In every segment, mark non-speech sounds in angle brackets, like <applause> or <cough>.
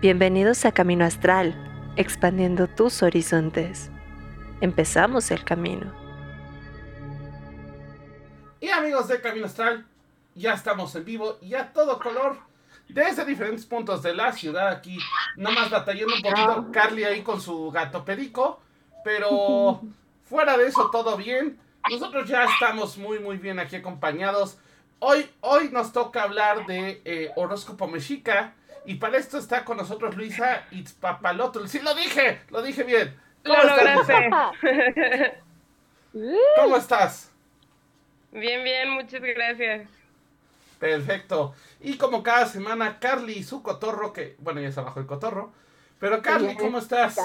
Bienvenidos a Camino Astral, expandiendo tus horizontes. Empezamos el camino. Y amigos de Camino Astral, ya estamos en vivo y a todo color, desde diferentes puntos de la ciudad aquí, nomás batallando un poquito Carly ahí con su gato perico, pero <laughs> fuera de eso todo bien. Nosotros ya estamos muy muy bien aquí acompañados. Hoy, hoy nos toca hablar de eh, horóscopo mexica y para esto está con nosotros Luisa Itzpapalotl. Sí, lo dije, lo dije bien. ¿Cómo Lo estás? lograste. <laughs> ¿Cómo estás? Bien, bien, muchas gracias. Perfecto. Y como cada semana, Carly y su cotorro, que bueno, ya se bajó el cotorro. Pero Carly, ¿cómo estás?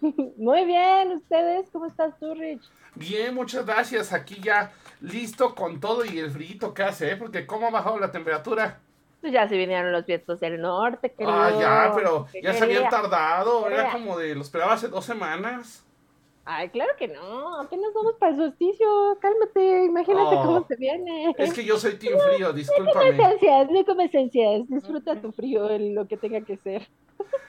<laughs> Muy bien, ¿ustedes? ¿Cómo estás tú, Rich? Bien, muchas gracias. Aquí ya listo con todo y el frío que hace, ¿eh? Porque cómo ha bajado la temperatura. Pues ya se vinieron los vientos del norte. Ah, ya, pero ¿Qué ya se habían tardado. Era como de, lo esperaba hace dos semanas. Ay, claro que no, apenas vamos para el solsticio, cálmate, imagínate Oh. cómo se viene. Es que yo soy <laughs> team frío, No discúlpame. esencias, no come esencias, disfruta tu frío, en lo que tenga que ser.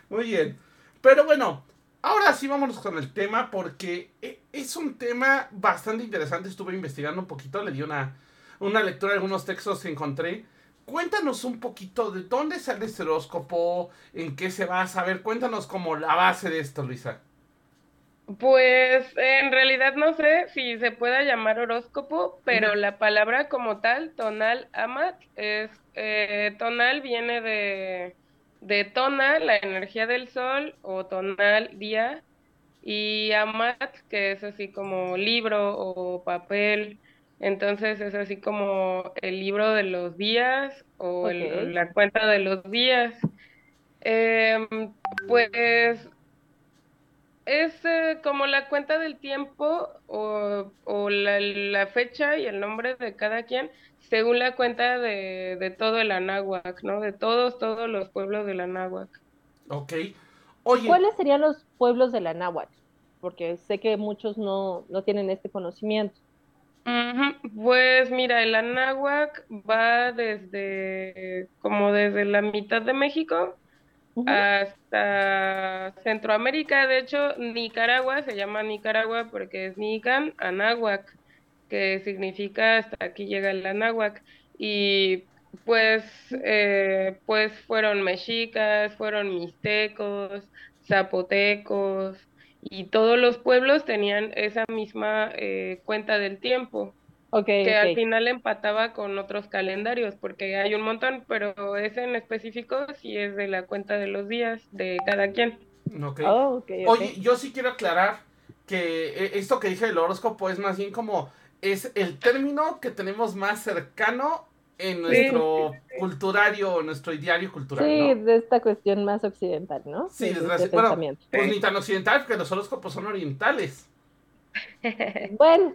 Muy bien. Pero bueno, ahora sí vámonos con el tema porque e- es un tema bastante interesante. Estuve investigando un poquito, le di una, una lectura de algunos textos que encontré. Cuéntanos un poquito de dónde sale este horóscopo, en qué se basa. A ver, cuéntanos como la base de esto, Luisa. Pues en realidad no sé si se pueda llamar horóscopo, pero la palabra como tal, tonal amat, es eh, tonal viene de, de tona, la energía del sol, o tonal día, y amat, que es así como libro o papel. Entonces es así como el libro de los días o el- la cuenta de los días. Em, pues es eh, como la cuenta del tiempo o, o la, la fecha y el nombre de cada quien según la cuenta de, de todo el Anáhuac, ¿no? De todos, todos los pueblos del Anáhuac. Ok. Oye, ¿Cuáles serían los pueblos de la náhuatl? Porque sé que muchos no, no tienen este conocimiento. Pues mira, el Anáhuac va desde, como desde la mitad de México hasta Centroamérica. De hecho, Nicaragua se llama Nicaragua porque es Nican Anáhuac, que significa hasta aquí llega el Anáhuac. Y pues, eh, pues fueron mexicas, fueron mixtecos, zapotecos, y todos los pueblos tenían esa misma eh, cuenta del tiempo Ok, que al final empataba con otros calendarios, porque hay un montón, pero ese en específico sí es de la cuenta de los días de cada quien. ok. Oh. Oye, yo sí quiero aclarar que eh, esto que dije del horóscopo es más bien como es el término que tenemos más cercano en nuestro culturario, nuestro ideario cultural, Sí, ¿no? de esta cuestión más occidental, ¿no? Sí, De- de este bueno. Pues ni tan occidental, porque los horóscopos son orientales. <laughs> Bueno,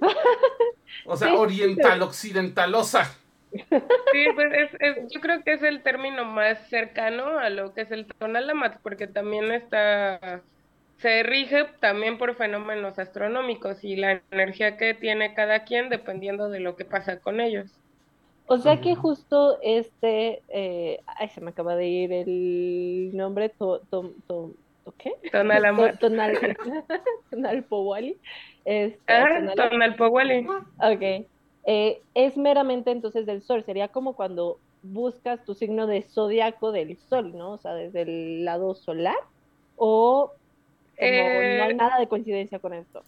O sea, Sí. oriental, occidentalosa. Sí, pues es, es- yo creo que es el término más cercano a lo que es el tonalamat, porque también está, se rige también por fenómenos astronómicos y la energía que tiene cada quien dependiendo de lo que pasa con ellos. O sea que justo este, eh, ay, se me acaba de ir el nombre, to, to, to- to- ¿qué? Tonalamat. To- <laughs> Tonal, Tonalpowali. Este, Ah, Tonala- Tonalpowali. Ok. Eh, es meramente entonces del sol. Sería como cuando buscas tu signo de zodiaco del sol, ¿no? O sea, desde el lado solar. O como Eh, no hay nada de coincidencia con esto.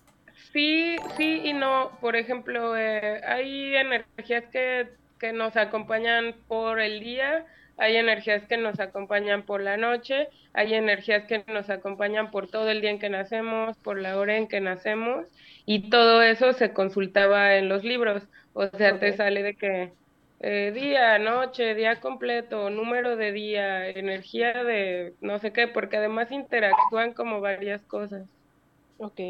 Sí, sí y no. Por ejemplo, eh, hay energías que, que nos acompañan por el día, hay energías que nos acompañan por la noche, hay energías que nos acompañan por todo el día en que nacemos, por la hora en que nacemos, y todo eso se consultaba en los libros. O sea, te sale de que eh, día, noche, día completo, número de día, energía de no sé qué, porque además interactúan como varias cosas. Ok.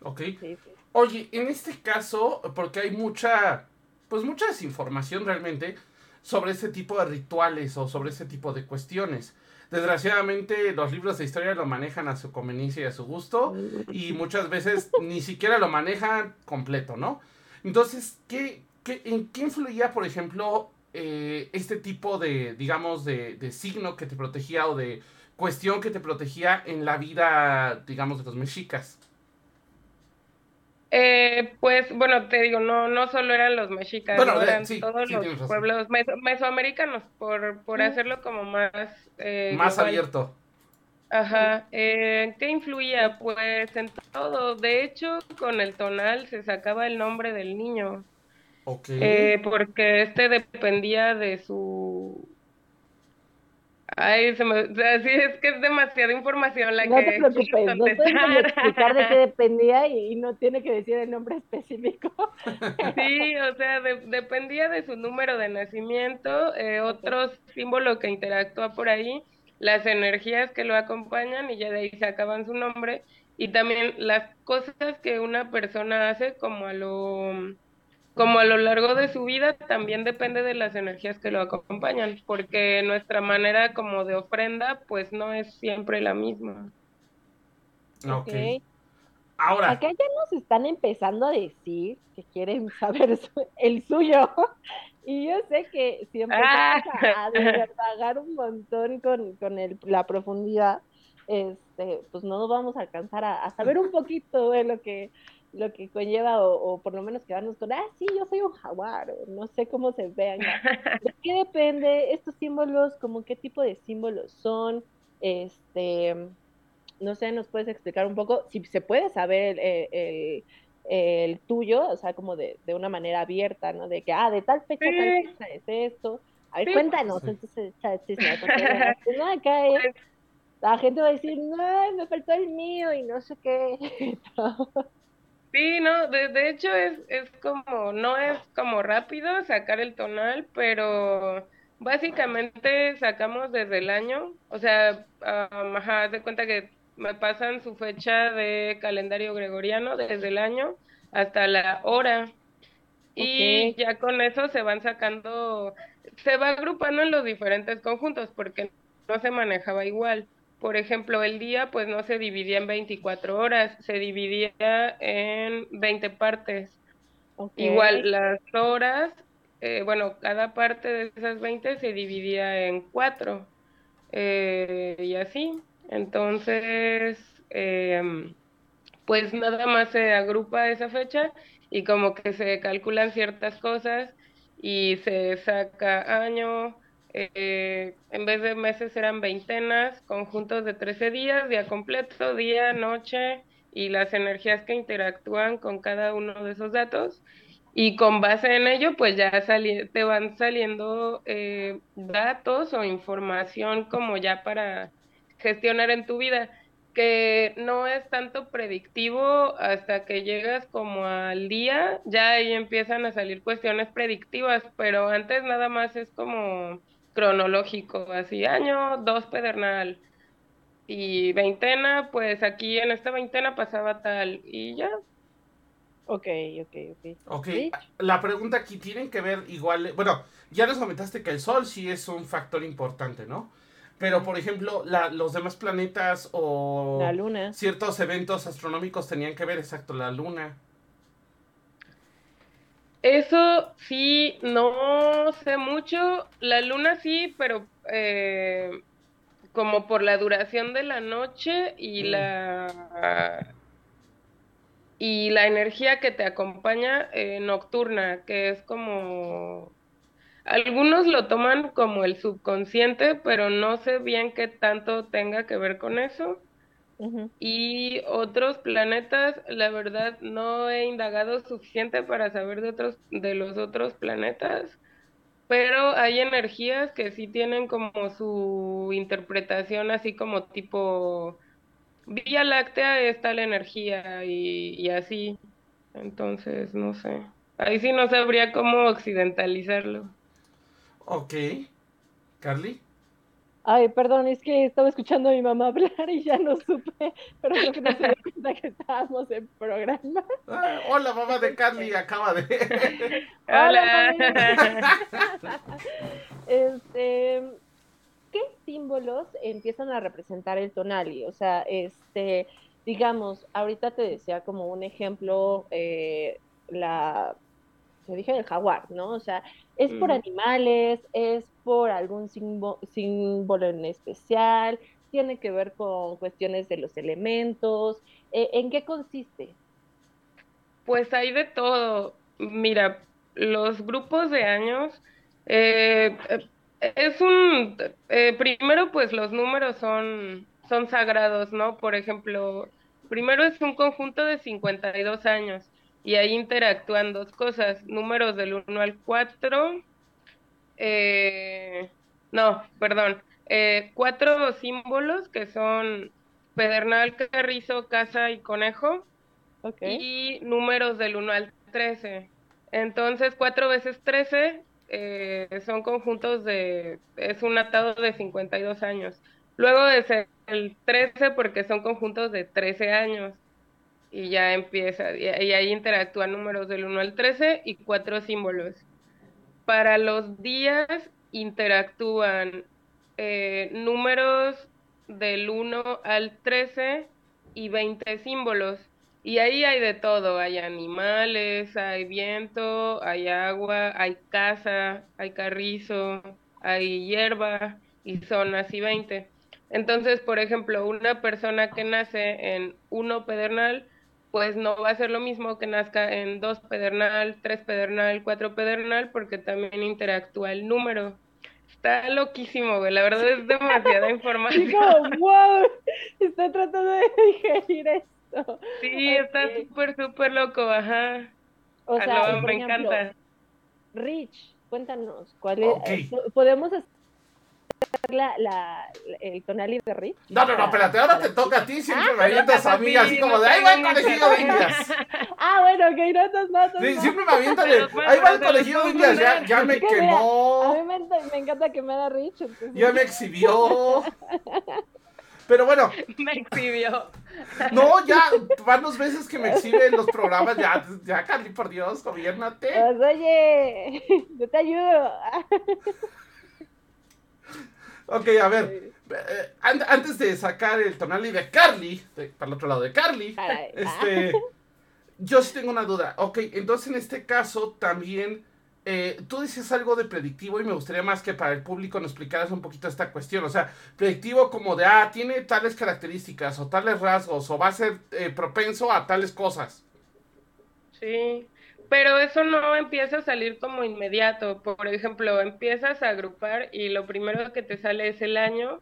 ¿Ok? Sí, sí. Oye, en este caso, porque hay mucha, pues mucha desinformación realmente sobre este tipo de rituales o sobre este tipo de cuestiones. Desgraciadamente los libros de historia lo manejan a su conveniencia y a su gusto y muchas veces <laughs> ni siquiera lo manejan completo, ¿no? Entonces, ¿qué, qué, ¿en qué influía, por ejemplo, eh, este tipo de, digamos, de, de signo que te protegía o de cuestión que te protegía en la vida, digamos, de los mexicas. Eh, pues bueno, te digo, no, no solo eran los mexicas, Bueno, eh, eran sí, todos sí, los pueblos meso- mesoamericanos, por, por hacerlo como más... eh, Más global. abierto. Ajá, eh, ¿qué influía? Pues en todo. De hecho, con el tonal se sacaba el nombre del niño, Ok. eh, porque este dependía de su... Ay, se me... o sea, sí, es que es demasiada información la No que te preocupes, no contestar. explicar de qué <laughs> dependía y, y no tiene que decir el nombre específico. Sí, o sea, de- dependía de su número de nacimiento, eh, otro símbolo que interactúa por ahí, las energías que lo acompañan y ya de ahí sacaban su nombre, y también las cosas que una persona hace como a lo, como a lo largo de su vida también depende de las energías que lo acompañan, porque nuestra manera como de ofrenda pues no es siempre la misma. ok. Ahora, Acá ya nos están empezando a decir que quieren <laughs> saber su- el suyo. <laughs> Y yo sé que si empezamos a, a divagar un montón con, con el- la profundidad, este, pues no vamos a alcanzar a, a saber un poquito de lo que, lo que conlleva, o, o por lo menos quedarnos con, ah, sí, yo soy un jaguar, o no sé cómo se vean. <laughs> ¿De qué depende estos símbolos? ¿Cómo qué tipo de símbolos son? Este, no sé, ¿nos puedes explicar un poco? Si se puede saber el, el- el- el tuyo, o sea, como de, de una manera abierta, ¿no? De que, ah, de tal fecha, Sí. tal fecha es esto. A ver, Sí. cuéntanos, Sí. entonces, chisme, porque <laughs> no, acá es- la gente va a decir, no, me faltó el mío y no sé qué. <laughs> Sí, no, de, de hecho es, es como, no es como rápido sacar el tonal, pero básicamente sacamos desde el año, o sea, um, ajá, haz de cuenta que me pasan su fecha de calendario gregoriano desde el año hasta la hora. Y ya con eso se van sacando, se va agrupando en los diferentes conjuntos, porque no se manejaba igual. Por ejemplo, el día pues no se dividía en 24 horas, se dividía en 20 partes. Igual las horas, eh, bueno, cada parte de esas 20 se dividía en cuatro eh, y así. Entonces, em, pues nada más se agrupa esa fecha y como que se calculan ciertas cosas y se saca año, eh, en vez de meses eran veintenas, conjuntos de 13 días, día completo, día, noche y las energías que interactúan con cada uno de esos datos. Y con base en ello, pues ya te van saliendo eh, datos o información como ya para gestionar en tu vida, que no es tanto predictivo hasta que llegas como al día, ya ahí empiezan a salir cuestiones predictivas, pero antes nada más es como cronológico, así año, dos pedernal y veintena, pues aquí en esta veintena pasaba tal y ya. Ok, ok, ok. ok. Sí. La pregunta aquí tienen que ver igual. Bueno, ya nos comentaste que el Sol sí es un factor importante, ¿no? Pero, por ejemplo, la- los demás planetas o La luna. ciertos eventos astronómicos tenían que ver, exacto, la Luna. Eso sí, no sé mucho. La luna sí, pero eh, como por la duración de la noche y Mm. la y la energía que te acompaña eh, nocturna, que es como algunos lo toman como el subconsciente, pero no sé bien qué tanto tenga que ver con eso. Y otros planetas, la verdad, no he indagado suficiente para saber de otros, de los otros planetas, pero hay energías que sí tienen como su interpretación así como tipo Vía Láctea es tal energía y, y así. Entonces, no sé. Ahí sí no sabría cómo occidentalizarlo. Ok. Carly. Ay, perdón, es que estaba escuchando a mi mamá <laughs> hablar y ya no supe, pero creo que no se dio <laughs> cuenta que estábamos en programa. Ah, hola, mamá de Carly, acaba de. <laughs> Hola, Hola. Este, ¿qué símbolos empiezan a representar el tonali? O sea, este, digamos, ahorita te decía como un ejemplo, eh, la, te dije el jaguar, ¿no? O sea, es por animales, es por algún símbo- símbolo en especial, tiene que ver con cuestiones de los elementos. Eh, ¿En qué consiste? Pues hay de todo. Mira, los grupos de años eh, es un primero pues los números son son sagrados, ¿no? Por ejemplo, primero es un conjunto de 52 años y ahí interactúan dos cosas, números del 1 al 4, eh, no, perdón, eh, cuatro símbolos que son pedernal, carrizo, casa y conejo, y números del 1 al 13. Entonces, cuatro veces 13 eh, son conjuntos de, es un atado de 52 años. Luego es el 13 porque son conjuntos de 13 años y ya empieza, y, ahí interactúan números del 1 al 13 y cuatro símbolos. Para los días interactúan eh, números del 1 al 13 y 20 símbolos. Y ahí hay de todo, hay animales, hay viento, hay agua, hay casa, hay carrizo, hay hierba y son así 20. Entonces, por ejemplo, una persona que nace en uno pedernal, pues no va a ser lo mismo que nazca en dos pedernal, tres pedernal, cuatro pedernal, porque también interactúa el número. Está loquísimo, güey. La verdad es demasiada <laughs> información. <laughs> wow, está tratando de digerir esto. Sí, está súper, súper loco, ajá. O sea, me encanta. Rich, cuéntanos, ¿cuál es? ¿Podemos la, la, el tonali de Rich? No, no, no, espérate, ahora te toca a ti, siempre ah, me avientas a mí, así como de, ahí va el colegio de indias. Ah, bueno, ok, no, no, no. Sí, siempre me avientas de, ahí va el colegio de indias, ya, ya me quemó. a mí me, me encanta que me da Rich. Ya me exhibió. Pero bueno. <laughs> Me exhibió. No, ya, van dos veces que me exhiben los programas, ya, ya, Carly, por Dios, gobiernate. Pues, oye, yo te ayudo. <laughs> Ok, a ver. Eh, antes de sacar el tonali de Carly, para el otro lado de Carly, <laughs> este, yo sí tengo una duda. Ok, entonces en este caso también, eh, tú dices algo de predictivo y me gustaría más que para el público nos explicaras un poquito esta cuestión. O sea, predictivo como de, ah, tiene tales características o tales rasgos o va a ser eh, propenso a tales cosas. Sí, pero eso no empieza a salir como inmediato. Por ejemplo, empiezas a agrupar y lo primero que te sale es el año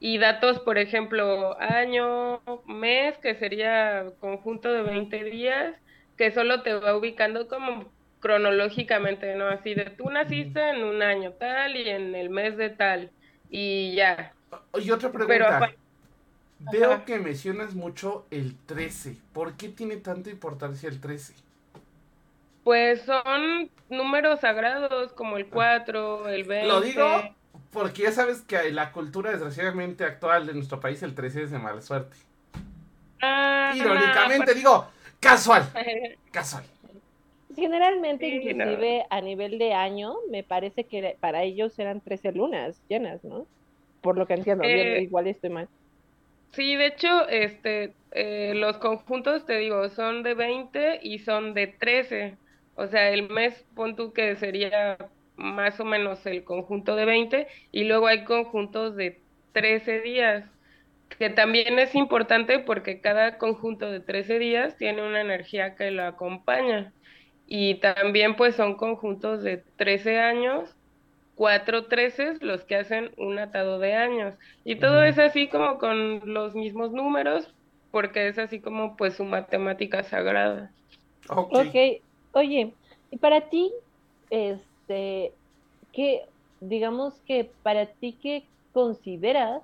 y datos, por ejemplo, año, mes, que sería conjunto de 20 días, que solo te va ubicando como cronológicamente, ¿no? Así de tú naciste en un año tal y en el mes de tal y ya. Y otra pregunta. Veo que mencionas mucho el 13. ¿Por qué tiene tanta importancia el 13? Pues son números sagrados como el 4, el 20. Lo digo porque ya sabes que la cultura desgraciadamente actual de nuestro país el 13 es de mala suerte. Ah, Irónicamente pues digo, casual. <laughs> casual. Generalmente, inclusive a nivel de año, me parece que para ellos eran 13 lunas llenas, ¿no? Por lo que entiendo, eh, igual estoy mal. Sí, de hecho, este, eh, los conjuntos, te digo, son de 20 y son de 13. O sea, el mes, pon tú que sería más o menos el conjunto de 20 y luego hay conjuntos de 13 días, que también es importante porque cada conjunto de 13 días tiene una energía que lo acompaña. Y también pues son conjuntos de 13 años, cuatro treces los que hacen un atado de años. Y todo es así como con los mismos números, porque es así como pues su matemática sagrada. Ok, Oye, y para ti, este, ¿qué, digamos que para ti, ¿qué consideras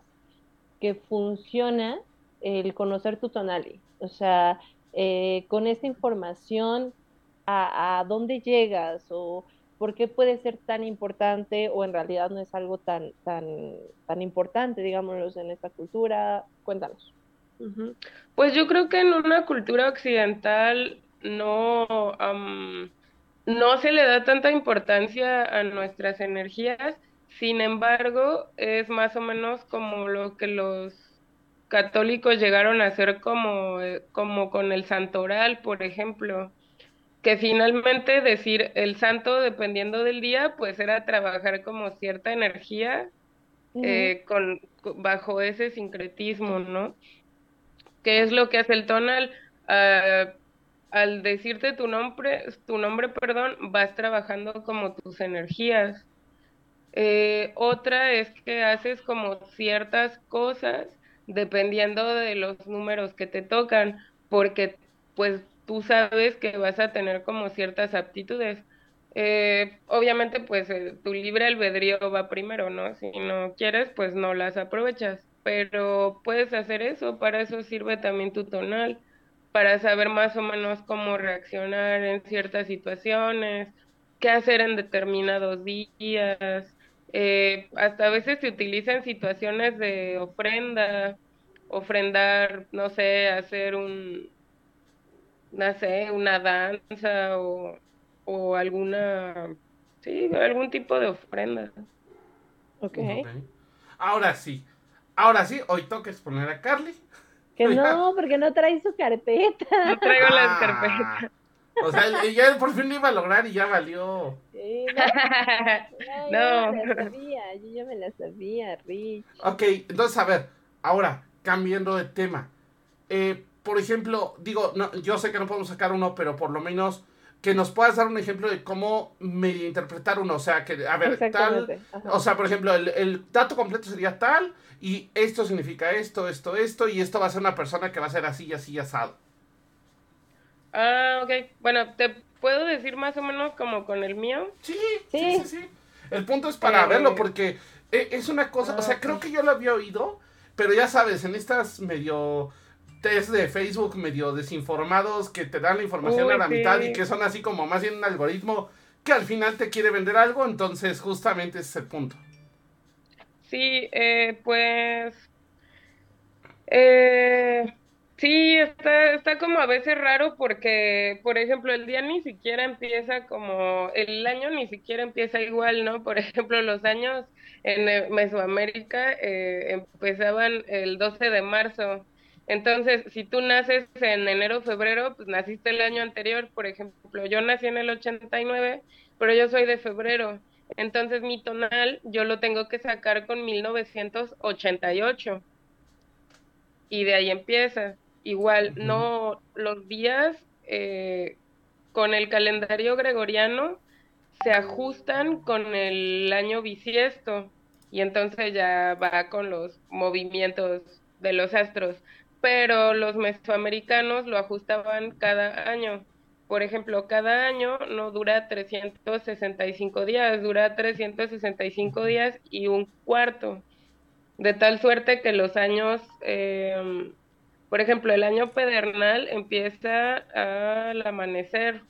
que funciona el conocer tu tonali? O sea, eh, con esta información, a, dónde llegas? ¿O por qué puede ser tan importante o en realidad no es algo tan, tan, tan importante, digámoslo, en esta cultura? Cuéntanos. Pues yo creo que en una cultura occidental no, no se le da tanta importancia a nuestras energías, sin embargo, es más o menos como lo que los católicos llegaron a hacer como, eh, como con el santoral, por ejemplo, que finalmente decir el santo dependiendo del día, pues era trabajar como cierta energía eh, con, bajo ese sincretismo, ¿no? ¿Qué es lo que hace el tonal? Ah, al decirte tu nombre, tu nombre, perdón, vas trabajando como tus energías. Eh, otra es que haces como ciertas cosas dependiendo de los números que te tocan, porque pues tú sabes que vas a tener como ciertas aptitudes. Eh, obviamente pues eh, tu libre albedrío va primero, ¿no? Si no quieres pues no las aprovechas, pero puedes hacer eso, para eso sirve también tu tonal, para saber más o menos cómo reaccionar en ciertas situaciones, qué hacer en determinados días, eh, hasta a veces se utiliza en situaciones de ofrenda, ofrendar, no sé, hacer un, no sé, una danza o, o alguna, sí, algún tipo de ofrenda. Ok. Ahora sí, ahora sí, hoy toca exponer a Carly. Que no, <laughs> porque no trae su carpeta. No traigo las Ah. carpetas. O sea, ya por fin lo iba a lograr y ya valió. Sí, no, <laughs> No. yo ya me la sabía, yo ya me la sabía, Rich. Ok, entonces a ver, ahora, cambiando de tema. Eh, por ejemplo, digo, no, yo sé que no podemos sacar uno, pero por lo menos que nos puedas dar un ejemplo de cómo medio interpretar uno. O sea, que, a ver, tal. Ajá. O sea, por ejemplo, el, el dato completo sería tal, y esto significa esto, esto, esto, y esto va a ser una persona que va a ser así, así, asado. Ah, ok. Bueno, te puedo decir más o menos como con el mío. Sí, sí, sí, Sí. sí. El punto es para Eh, verlo, porque eh, es una cosa, o sea, ah, creo que yo lo había oído, pero ya sabes, en estas medio test de Facebook, medio desinformados, que te dan la información Uy, a la mitad y que son así como más bien un algoritmo que al final te quiere vender algo, entonces justamente ese es el punto. Sí, eh, pues... Eh, sí, está, está como a veces raro porque, por ejemplo, el día ni siquiera empieza como, el año ni siquiera empieza igual, ¿no? Por <laughs> ejemplo, los años en eh, Mesoamérica eh, empezaban el 12 de marzo. Entonces, si tú naces en enero, febrero, pues naciste el año anterior. Por ejemplo, yo nací en el 89, pero yo soy de febrero. Entonces mi tonal yo lo tengo que sacar con 1988. Y de ahí empieza. Igual, no, los días eh, con el calendario gregoriano se ajustan con el año bisiesto. Y entonces ya va con los movimientos de los astros. Pero los mesoamericanos lo ajustaban cada año. Por ejemplo, cada año no dura 365 días, dura 365 días y un cuarto. De tal suerte que los años, eh, por ejemplo, el año pedernal empieza al amanecer.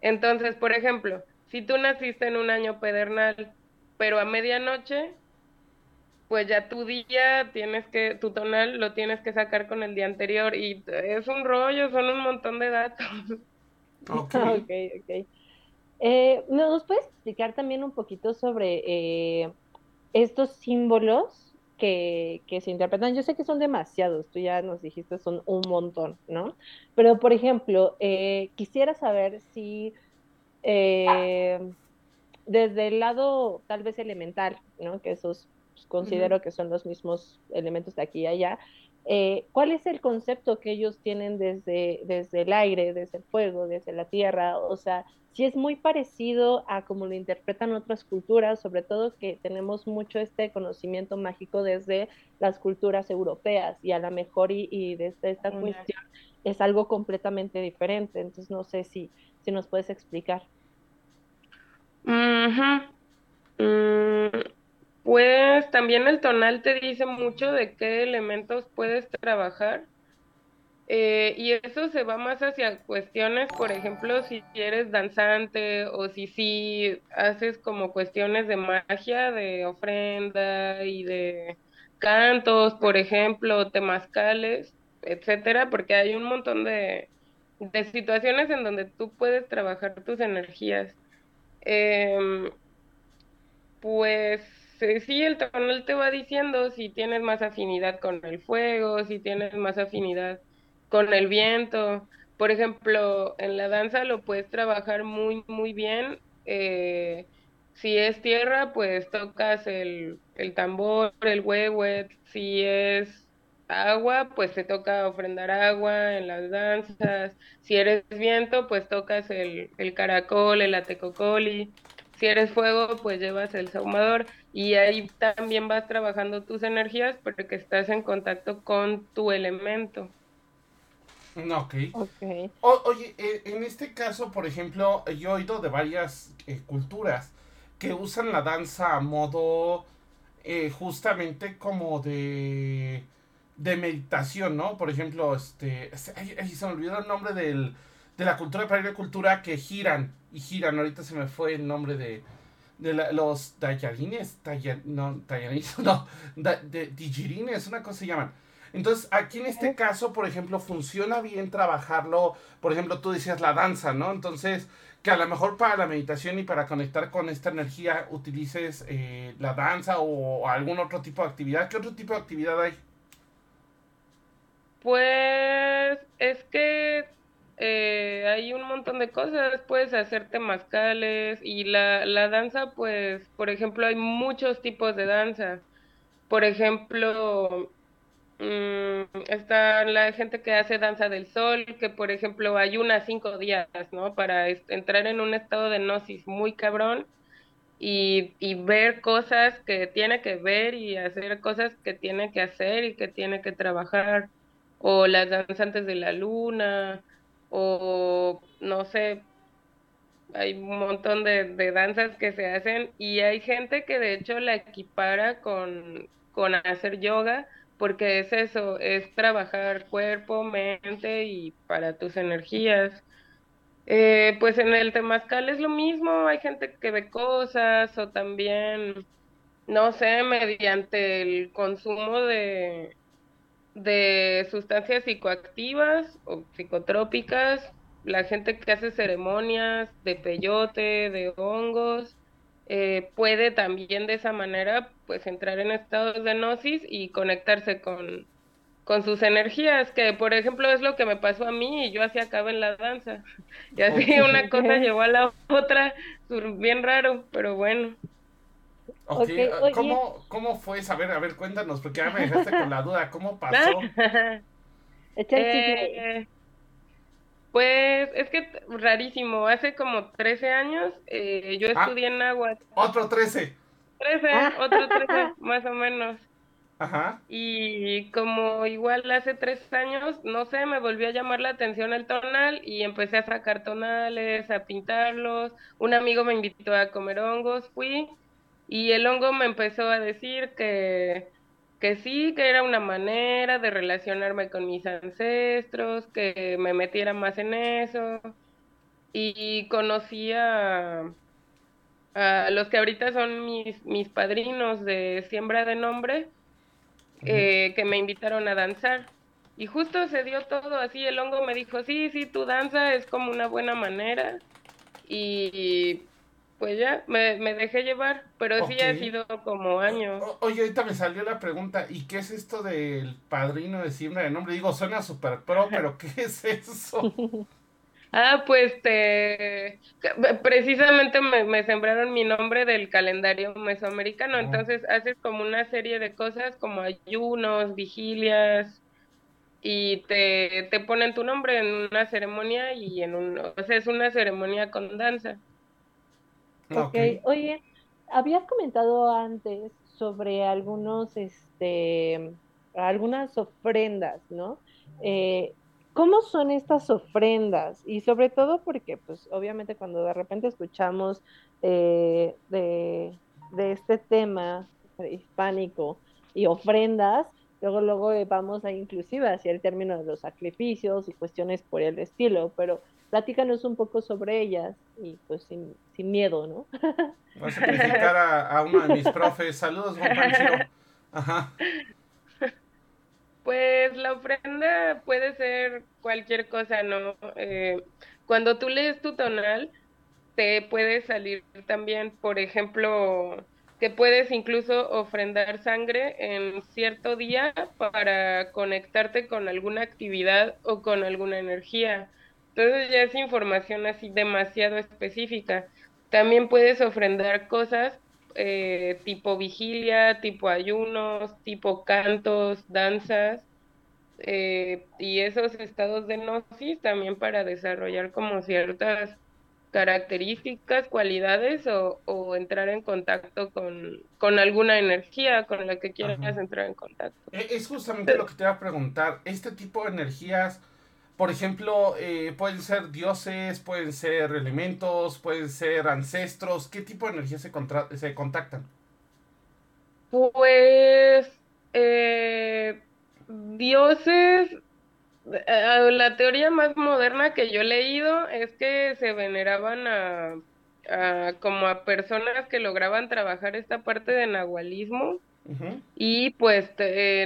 Entonces, por ejemplo, si tú naciste en un año pedernal, pero a medianoche, pues ya tu día tienes que, tu tonal lo tienes que sacar con el día anterior y es un rollo, son un montón de datos. <laughs> Ok. Ok. Eh, ¿nos puedes explicar también un poquito sobre eh, estos símbolos que, que se interpretan? Yo sé que son demasiados, tú ya nos dijiste son un montón, ¿no? Pero, por ejemplo, eh, quisiera saber si desde el lado tal vez elemental, ¿no? Que esos pues, considero que son los mismos elementos de aquí y allá. Eh, ¿Cuál es el concepto que ellos tienen desde, desde el aire, desde el fuego, desde la tierra? O sea, si es muy parecido a como lo interpretan otras culturas, sobre todo que tenemos mucho este conocimiento mágico desde las culturas europeas y a lo mejor y, y desde esta cuestión es algo completamente diferente. Entonces no sé si, si nos puedes explicar. Mm, pues también el tonal te dice mucho de qué elementos puedes trabajar. Eh, y eso se va más hacia cuestiones, por ejemplo, si eres danzante o si sí haces como cuestiones de magia, de ofrenda y de cantos, por ejemplo, temazcales, etcétera, porque hay un montón de, de situaciones en donde tú puedes trabajar tus energías. Em, pues sí, el tonal te va diciendo si tienes más afinidad con el fuego, si tienes más afinidad con el viento. Por ejemplo, en la danza lo puedes trabajar muy, muy bien eh, Si es tierra, pues tocas el, el tambor, el huehuet. Si es agua, pues te toca ofrendar agua en las danzas. Si eres viento, pues tocas el, el caracol, el atecocoli. Si eres fuego, pues llevas el saumador. Y ahí también vas trabajando tus energías porque estás en contacto con tu elemento. Ok. Ok. O- oye, eh, en este caso, por ejemplo, yo he oído de varias eh, culturas que usan la danza a modo eh, justamente como de, de meditación, ¿no? Por ejemplo, este, se- ay, ay, se me olvidó el nombre del, de la cultura para la cultura que giran y giran. Ahorita se me fue el nombre de, de la- los tallarines, talla- no, tallarines, <laughs> no, da- de, digirines, una cosa se llaman. Entonces, aquí en este caso, por ejemplo, funciona bien trabajarlo, por ejemplo, tú decías la danza, ¿no? Entonces, que a lo mejor para la meditación y para conectar con esta energía utilices eh, la danza o algún otro tipo de actividad. ¿Qué otro tipo de actividad hay? Pues es que eh, hay un montón de cosas, puedes hacer temazcales y la, la danza, pues, por ejemplo, hay muchos tipos de danza. Por ejemplo, mm, está la gente que hace danza del sol, que por ejemplo ayuna cinco días, ¿no? Para entrar en un estado de gnosis muy cabrón y, y ver cosas que tiene que ver y hacer cosas que tiene que hacer y que tiene que trabajar o las danzantes de la luna, o no sé, hay un montón de, danzas que se hacen y hay gente que de hecho la equipara con, con hacer yoga, porque es eso, es trabajar cuerpo, mente y para tus energías. Eh, pues en el temazcal es lo mismo, hay gente que ve cosas o también, no sé, mediante el consumo de de sustancias psicoactivas o psicotrópicas, la gente que hace ceremonias de peyote, de hongos, eh, puede también de esa manera pues entrar en estados de gnosis y conectarse con, con sus energías, que por ejemplo es lo que me pasó a mí y yo así acabo en la danza. <laughs> Y así una cosa llevó a la otra, bien raro, pero bueno. Ok, Ok, ah. ¿Cómo, ¿Cómo fue? A ver, a ver, cuéntanos, porque ya me dejaste con la duda. ¿Cómo <laughs> pasó? Eh, pues es que rarísimo, hace como 13 años eh, yo Ah. estudié en náhuatl, Otro 13. 13, Ah. otro 13 <laughs> más o menos, Ajá. y como igual hace tres años, no sé, me volvió a llamar la atención el tonal y empecé a sacar tonales, a pintarlos, un amigo me invitó a comer hongos, fui, y el hongo me empezó a decir que que sí, que era una manera de relacionarme con mis ancestros, que me metiera más en eso. Y conocí a, a los que ahorita son mis, mis padrinos de siembra de nombre, eh, que me invitaron a danzar. Y justo se dio todo así, el hongo me dijo, sí, sí, tu danza es como una buena manera. Y pues ya, me, me dejé llevar, pero sí ha Ok. sido como años. O- Oye, ahorita me salió la pregunta, ¿y qué es esto del padrino de siembra de nombre? Digo, suena super pro, pero ¿qué es eso? <laughs> Ah, pues te... precisamente me, me sembraron mi nombre del calendario mesoamericano, Oh. entonces haces como una serie de cosas como ayunos, vigilias, y te, te ponen tu nombre en una ceremonia y en un... O sea, es una ceremonia con danza. Ok, oye, habías comentado antes sobre algunos, este, algunas ofrendas, ¿no? Eh, ¿cómo son estas ofrendas? Y sobre todo porque, pues, obviamente cuando de repente escuchamos eh, de, de este tema hispánico y ofrendas, luego, luego eh, vamos a inclusive hacia el término de los sacrificios y cuestiones por el estilo, pero platícanos un poco sobre ellas y pues sin, sin miedo, ¿no? <laughs> Voy a sacrificar a, a uno de mis profes. Saludos, Juan. Ajá. Pues la ofrenda puede ser cualquier cosa, ¿no? Eh, cuando tú lees tu tonal, te puede salir también, por ejemplo, que puedes incluso ofrendar sangre en cierto día para conectarte con alguna actividad o con alguna energía. Entonces ya es información así demasiado específica. también puedes ofrendar cosas eh, tipo vigilia, tipo ayunos, tipo cantos, danzas, eh, y esos estados de gnosis también para desarrollar como ciertas características, cualidades o, entrar en contacto con, alguna energía con la que quieras entrar en contacto. E, es justamente lo que te iba a preguntar. Este tipo de energías, por ejemplo, eh, pueden ser dioses, pueden ser elementos, pueden ser ancestros. ¿Qué tipo de energías se, contactan? Pues eh, dioses eh, la teoría más moderna que yo he leído es que se veneraban a, como a personas que lograban trabajar esta parte de nahualismo y pues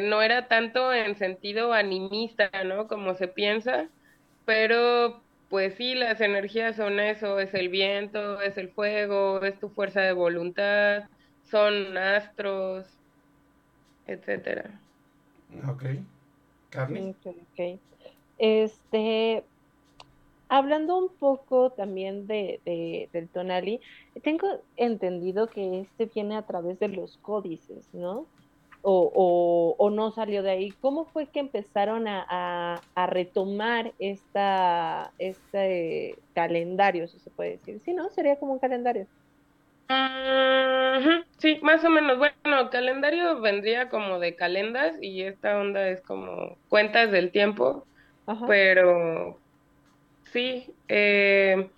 no era tanto en sentido animista, ¿no? Como se piensa, pero pues sí, las energías son eso, es el viento, es el fuego, es tu fuerza de voluntad, son astros, etcétera. Ok. Carmen. Este, hablando un poco también de, de, del tonali, tengo entendido que este viene a través de los códices, ¿no? O, o, no salió de ahí. ¿Cómo fue que empezaron a, a, retomar esta, este calendario, si se puede decir? Sí, ¿no? Sería como un calendario. Sí, más o menos. Bueno, calendario vendría como de calendas y esta onda es como cuentas del tiempo. Pero sí, eh,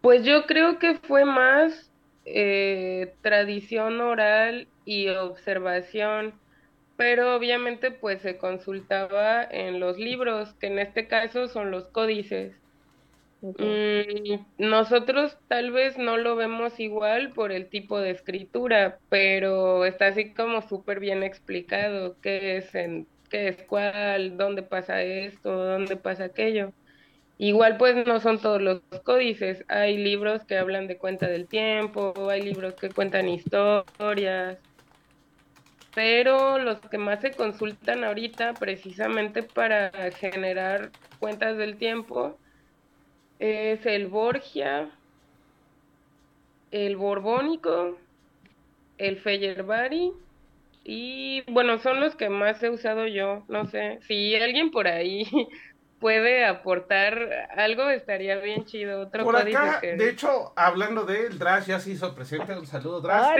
pues yo creo que fue más eh, tradición oral y observación, pero obviamente pues se consultaba en los libros, que en este caso son los códices. Mm, nosotros tal vez no lo vemos igual por el tipo de escritura, pero está así como súper bien explicado qué es en qué es cuál, dónde pasa esto, dónde pasa aquello. Igual pues no son todos los códices, hay libros que hablan de cuenta del tiempo, hay libros que cuentan historias, pero los que más se consultan ahorita precisamente para generar cuentas del tiempo es el Borgia, el Borbónico, el Feyerabadi y bueno, son los que más he usado yo. No sé, si alguien por ahí <laughs> puede aportar algo, estaría bien chido. Otro por acá, de hecho, hablando de él, Drash ya se hizo presente. Un saludo, Drash.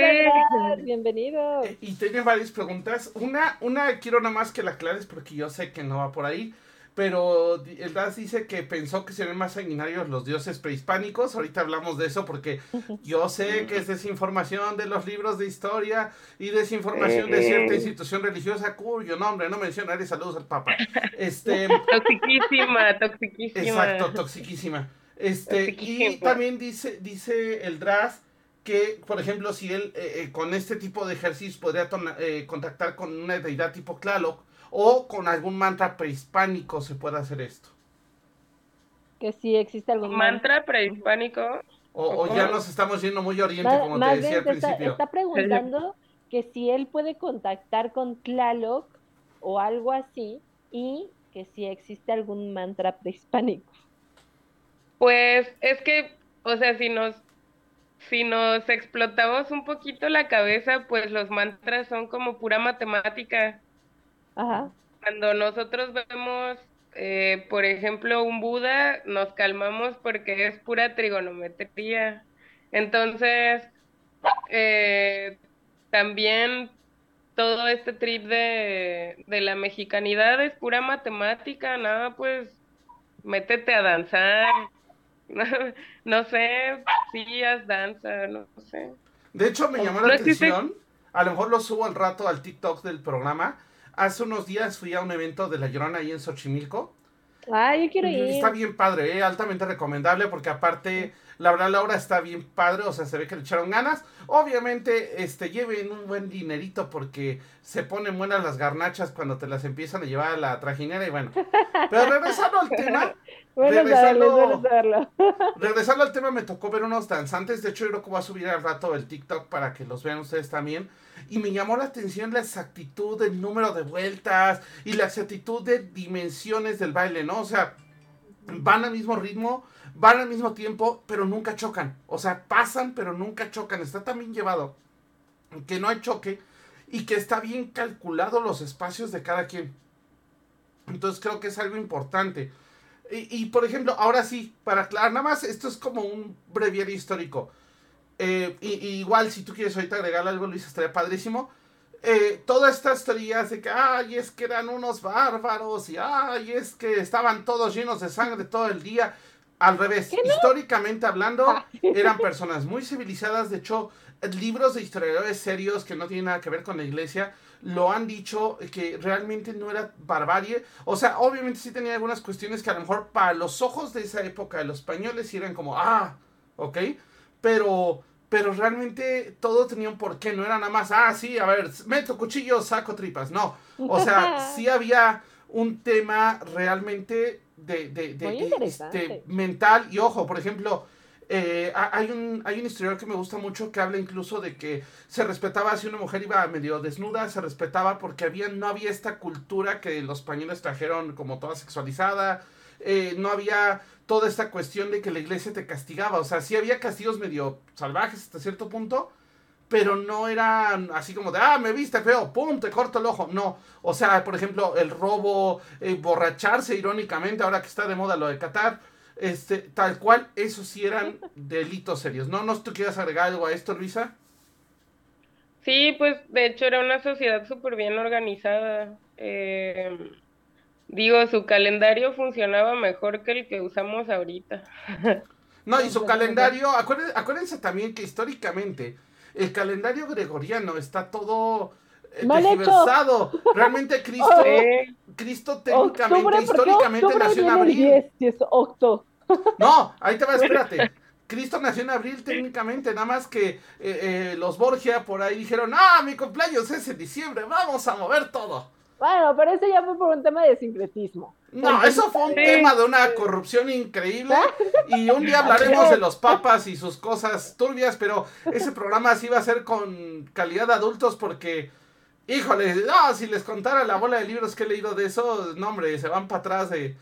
bienvenido. Eh, y tiene varias preguntas. Una, una quiero nada más que la aclares porque yo sé que no va por ahí pero el Das dice que pensó que serían más sanguinarios los dioses prehispánicos. Ahorita hablamos de eso porque <laughs> yo sé que es desinformación de los libros de historia y desinformación de cierta institución religiosa cuyo nombre no mencionaré. Saludos al Papa. <laughs> Este, toxiquísima, toxiquísima. Exacto, toxiquísima. Este, y también dice, dice el Dras que, por ejemplo, si él eh, eh, con este tipo de ejercicios podría eh, contactar con una deidad tipo Tlaloc, o con algún mantra prehispánico se puede hacer esto. Que si existe algún mantra prehispánico. O, ya nos estamos yendo muy oriente, como te decía al principio. Está, preguntando que si él puede contactar con Tlaloc o algo así y que si existe algún mantra prehispánico. Pues es que, o sea, si nos si nos explotamos un poquito la cabeza, pues los mantras son como pura matemática. Cuando nosotros vemos, eh, por ejemplo, un Buda, nos calmamos porque es pura trigonometría. Entonces, eh, también todo este trip de, de la mexicanidad es pura matemática, nada, pues métete a danzar, <laughs> no, sé, haz danza, no, sé. De hecho, me llamó la atención, a lo mejor lo subo al rato al TikTok del programa, Hace unos días fui a un evento de La Llorona ahí en Xochimilco. Ay, yo quiero ir. Está bien padre, ¿eh? altamente recomendable porque aparte, la verdad, la obra está bien padre, o sea, se ve que le echaron ganas. Obviamente, este, lleven un buen dinerito porque se ponen buenas las garnachas cuando te las empiezan a llevar a la trajinera y bueno. <laughs> Pero regresando al tema, regresando, <laughs> regresando al tema, me tocó ver unos danzantes. De hecho, yo creo que voy a subir al rato el TikTok para que los vean ustedes también. Y me llamó la atención la exactitud del número de vueltas y la exactitud de dimensiones del baile, ¿no? O sea, van al mismo ritmo, van al mismo tiempo, pero nunca chocan. O sea, pasan, pero nunca chocan. Está tan bien llevado que no hay choque y que está bien calculado los espacios de cada quien. Entonces creo que es algo importante. Y, por ejemplo, ahora sí, para aclarar, nada más, esto es como un breviario histórico. Eh, y, igual, si tú quieres ahorita agregar algo, Luis, estaría padrísimo. Eh, todas estas teorías de que, ay, es que eran unos bárbaros, y ay, es que estaban todos llenos de sangre todo el día. Al revés, históricamente hablando, ah. <laughs> eran personas muy civilizadas. De hecho, libros de historiadores serios que no tienen nada que ver con la iglesia lo han dicho que realmente no era barbarie. O sea, obviamente sí tenía algunas cuestiones que a lo mejor para los ojos de esa época de los españoles eran como, ah, ok. Pero, pero realmente todo tenía un porqué. No era nada más, ah, sí, a ver, meto cuchillo, saco tripas. No. O sea, <laughs> sí había un tema realmente de, de, de, este, mental. Y ojo, por ejemplo, eh, hay, un, hay un historiador que me gusta mucho que habla incluso de que se respetaba si una mujer iba medio desnuda, se respetaba porque había, no había esta cultura que los españoles trajeron como toda sexualizada, eh, no había toda esta cuestión de que la iglesia te castigaba, o sea, sí había castigos medio salvajes hasta cierto punto, pero no eran así como de, ah, me viste feo, pum, te corto el ojo. No, o sea, por ejemplo, el robo, eh, borracharse irónicamente, ahora que está de moda lo de Qatar, este, tal cual, esos sí eran delitos serios. ¿No, ¿No tú quieres agregar algo a esto, Luisa? Sí, pues de hecho era una sociedad súper bien organizada. Eh, digo, su calendario funcionaba mejor que el que usamos ahorita. No, y su calendario, acuérdense, acuérdense también que históricamente el calendario gregoriano está todo eh, tergiversado. Realmente Cristo, <laughs> Cristo técnicamente, históricamente nació en abril. <laughs> No, ahí te va, espérate. Cristo nació en abril técnicamente, nada más que eh, eh, los Borgia por ahí dijeron, ah, mi cumpleaños es en diciembre, vamos a mover todo. Bueno, pero eso ya fue por un tema de sincretismo. No, eso fue un tema de una corrupción increíble. <laughs> Y un día hablaremos de los papas y sus cosas turbias, pero ese programa sí va a ser con calidad de adultos porque, híjole, no, si les contara la bola de libros que he leído de eso, no, hombre, se van para atrás de...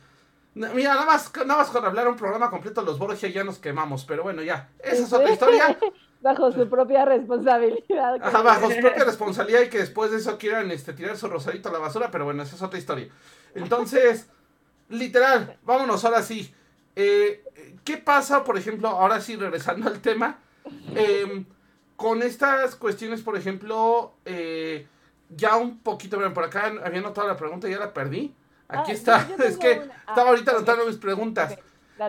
Mira, nada más, nada más con hablar un programa completo los Borgia ya nos quemamos, pero bueno, ya, esa es otra historia. <laughs> bajo su propia responsabilidad. <laughs> Ajá, bajo su propia responsabilidad y que después de eso quieran este, tirar su rosadito a la basura, pero bueno, esa es otra historia. Entonces, <laughs> literal, vámonos ahora sí. Eh, ¿Qué pasa, por ejemplo, ahora sí, regresando al tema, em, con estas cuestiones, por ejemplo, eh, ya un poquito, por acá había notado la pregunta y ya la perdí. Aquí ah, está, <laughs> es que estaba ahorita anotando mis preguntas.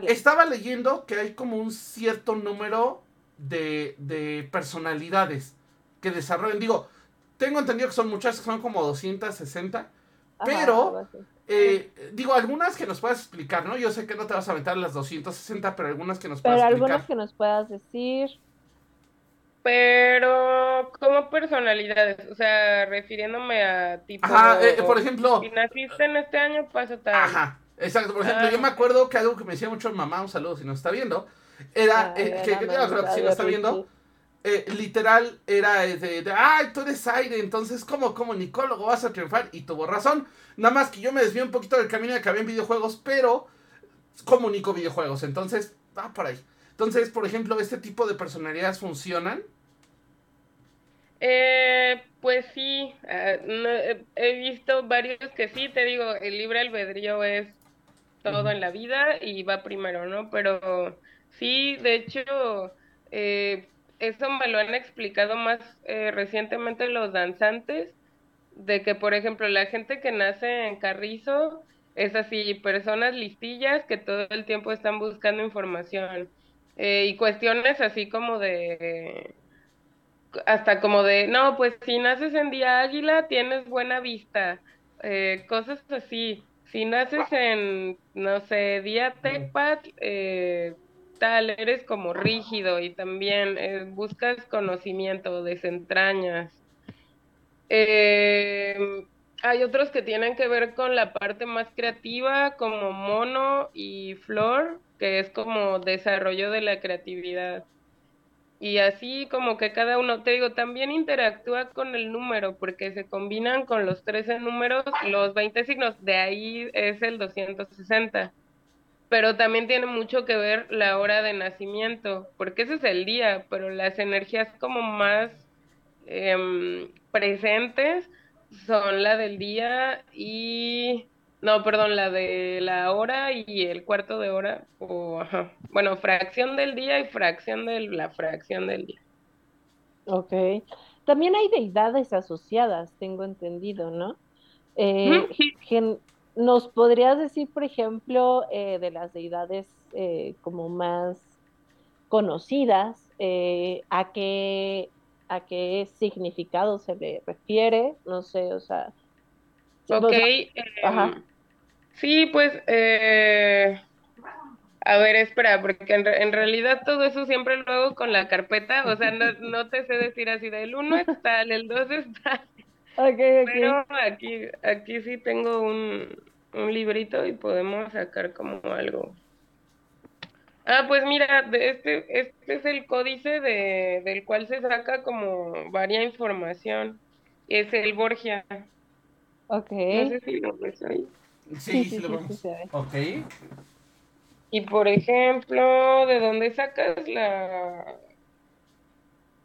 Estaba leyendo que hay como un cierto número de, personalidades que desarrollan. Digo, tengo entendido que son muchas, que son como 260, pero eh, digo, algunas que nos puedas explicar, ¿no? Yo sé que no te vas a aventar las 260, pero algunas que nos puedas explicar. Pero algunas que nos puedas decir. Pero, como personalidades, o sea, refiriéndome a tipo. Ajá, eh, por ejemplo. Si naciste en este año, pasa tal. Ajá, exacto. Por ejemplo, yo me ah. acuerdo que algo que me decía mucho mamá, un saludo si nos está viendo, era, ah, eh, que, creo que si lo está viendo, eh, literal era de, de, ay, tú eres aire, entonces, ¿cómo, como Nicólogo vas a triunfar? Y tuvo razón. Nada más que yo me desvío un poquito del camino de que había en videojuegos, pero comunico videojuegos, entonces, va por ahí. Entonces, por ejemplo, ¿este tipo de personalidades funcionan? Eh, pues sí, ah, he visto varios que sí, te digo, el libre albedrío es todo en la vida y va primero, ¿no? Pero Sí, de hecho, eh, eso me lo han explicado más eh, recientemente los danzantes, de que, por ejemplo, la gente que nace en Carrizo es así, personas listillas que todo el tiempo están buscando información eh, y cuestiones así como de, hasta como de, no, pues si naces en día águila tienes buena vista, cosas así. Si naces en, no sé, día tecpat, eh, tal, eres como rígido y también eh, buscas conocimiento, desentrañas. Eh, hay otros que tienen que ver con la parte más creativa, como mono y flor, que es como desarrollo de la creatividad. Y así como que cada uno, te digo, también interactúa con el número, porque se combinan con los 13 números, los 20 signos, de ahí es el 260. pero también tiene mucho que ver la hora de nacimiento, porque ese es el día, pero las energías como más em, presentes son la del día y... No, perdón, la de la hora y el cuarto de hora, o, bueno, fracción del día y fracción de la fracción del día. Ok. También hay deidades asociadas, tengo entendido, ¿no? Eh, ¿Nos podrías decir, por ejemplo, eh, de las deidades eh, como más conocidas, a qué a qué significado se le refiere? No sé, o sea. Ok. Em, sí, pues a ver, espera, porque en, realidad todo eso siempre lo hago con la carpeta, o sea, no, <laughs> no te sé decir así, del 1 es tal, el 2 es tal. Okay, okay. Pero aquí, aquí sí tengo un, un librito y podemos sacar como algo. Ah, pues mira, este, este es el códice de, del cual se saca como varia información. Es el Borgia. Ok. No sé si lo ves ahí. Sí, sí, lo vemos. ok. Y por ejemplo, ¿de dónde sacas la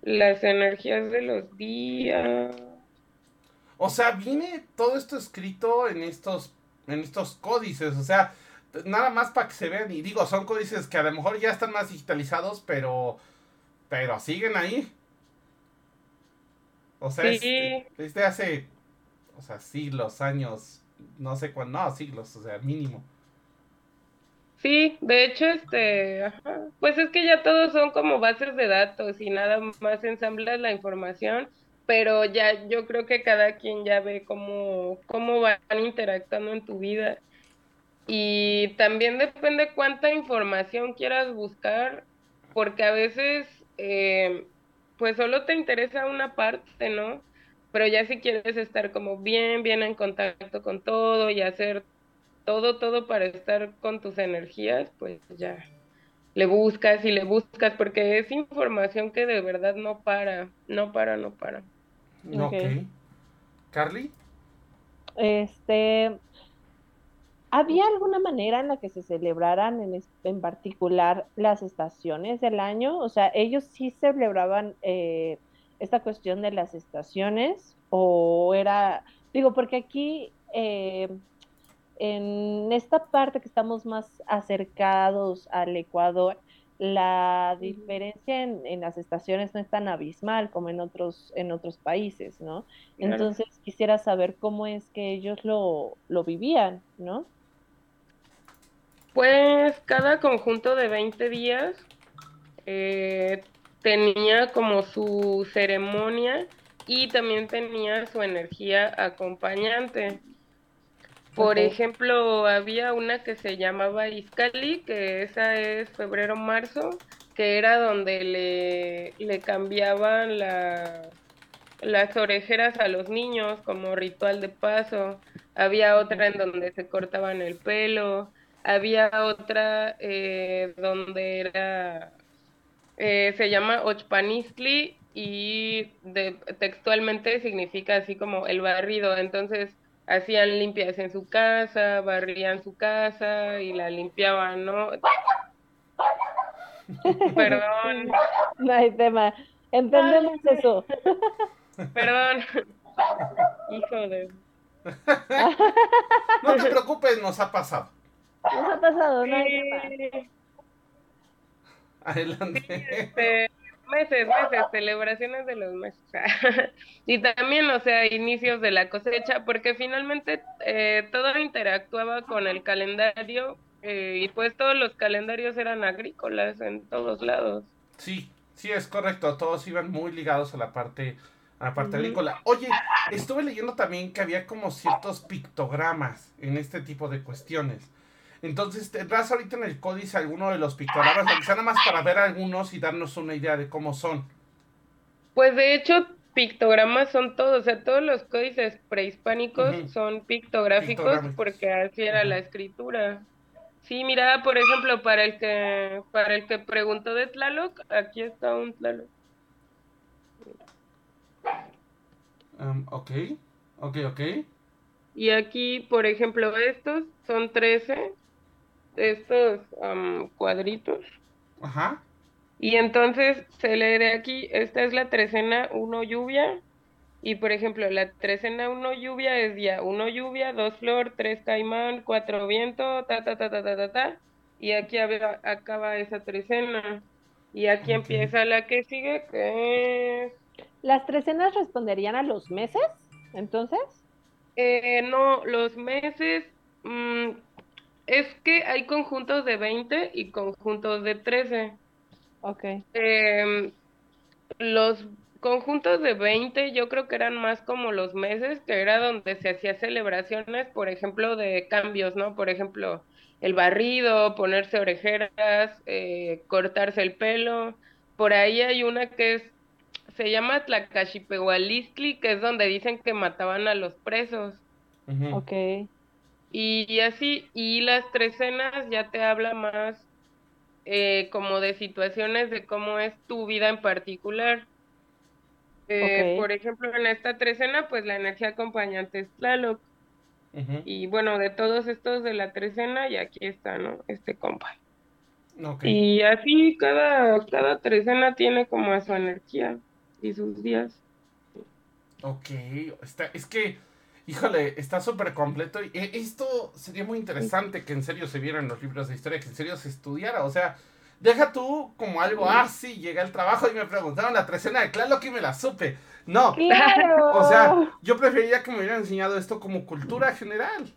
las energías de los días? O sea, viene todo esto escrito en estos en estos códices, o sea, nada más para que se vean y digo, son códices que a lo mejor ya están más digitalizados, pero pero siguen ahí. O sea, sí. este, hace o sea, siglos, años, no sé cuándo, no, siglos, o sea, mínimo. Sí, de hecho, este, pues es que ya todos son como bases de datos y nada más ensamblas la información, pero ya yo creo que cada quien ya ve cómo, cómo van interactuando en tu vida. Y también depende cuánta información quieras buscar, porque a veces, eh, pues solo te interesa una parte, ¿no? Pero ya si quieres estar como bien, bien en contacto con todo y hacer todo, todo para estar con tus energías, pues ya le buscas y le buscas, porque es información que de verdad no para, no para, no para. Ok. ¿Carly? Este, ¿había alguna manera en la que se celebraran en, en particular las estaciones del año? O sea, ellos sí celebraban eh, esta cuestión de las estaciones o era, digo, porque aquí... Eh, en esta parte que estamos más acercados al Ecuador, la diferencia en, las estaciones no es tan abismal como en otros, en otros países, ¿no? Entonces quisiera saber cómo es que ellos lo, lo vivían, ¿no? Pues cada conjunto de 20 días eh, tenía como su ceremonia y también tenía su energía acompañante. Por ejemplo, había una que se llamaba Iscali, que esa es febrero-marzo, que era donde le, le cambiaban la, las orejeras a los niños como ritual de paso. Había otra en donde se cortaban el pelo. Había otra eh, donde era, eh, se llama Ochpanistli y de, textualmente significa así como el barrido. Entonces, hacían limpias en su casa, barrían su casa y la limpiaban, ¿no? <laughs> Perdón. No hay tema. Entendemos eso. Perdón. Hijo de. <laughs> No te preocupes, nos ha pasado. Nos ha pasado, no hay tema. <laughs> Adelante. Este, meses, meses, celebraciones de los meses. <laughs> y también, o sea, inicios de la cosecha, porque finalmente eh, todo interactuaba con el calendario eh, y pues todos los calendarios eran agrícolas en todos lados. Sí, sí, es correcto, todos iban muy ligados a la parte a la parte agrícola. Oye, estuve leyendo también que había como ciertos pictogramas en este tipo de cuestiones. Entonces, tendrás ahorita en el códice alguno de los pictogramas, sea nada más para ver algunos y darnos una idea de cómo son. Pues de hecho, pictogramas son todos, o sea, todos los códices prehispánicos son pictográficos porque así era la escritura. Sí, mira, por ejemplo, para el que para el que preguntó de Tlaloc, aquí está un Tlaloc. Um, ok, ok, ok. Y aquí, por ejemplo, estos son 13 estos am, cuadritos. Ajá. Y entonces se lee de aquí, esta es la trecena 1 lluvia. Y por ejemplo, la trecena 1 lluvia es día 1 lluvia, 2 flor, 3 caimán, 4 viento, ta ta ta ta ta ta ta. Y aquí acaba esa trecena. Y aquí empieza la que sigue, que es... ¿Las trecenas responderían a los meses? Entonces, Eh, no, los meses... mm, es que hay conjuntos de 20 y conjuntos de 13. ok. Em, los conjuntos de 20 yo creo que eran más como los meses, que era donde se hacía celebraciones, por ejemplo, de cambios, ¿no? Por ejemplo, el barrido, ponerse orejeras, eh, cortarse el pelo. Por ahí hay una que es, se llama Tlacaxipehualistli, que es donde dicen que mataban a los presos. Ok. Y, y así, y las trecenas ya te habla más eh, como de situaciones de cómo es tu vida en particular. Eh. Por ejemplo, en esta trecena, pues la energía acompañante es Tlaloc. Ujú. Y bueno, de todos estos de la trecena, y aquí está, ¿no? Este compa. Y así cada, cada trecena tiene como a su energía y sus días. Ok, está, es que, híjole, está súper completo. Y eh, esto sería muy interesante que en serio se vieran los libros de historia, que en serio se estudiara. O sea, deja tú como algo así, llega al trabajo y me preguntaron la trecena de Tlaloc y me la supe. No, ¡Claro! o sea, yo preferiría que me hubieran enseñado esto como cultura general.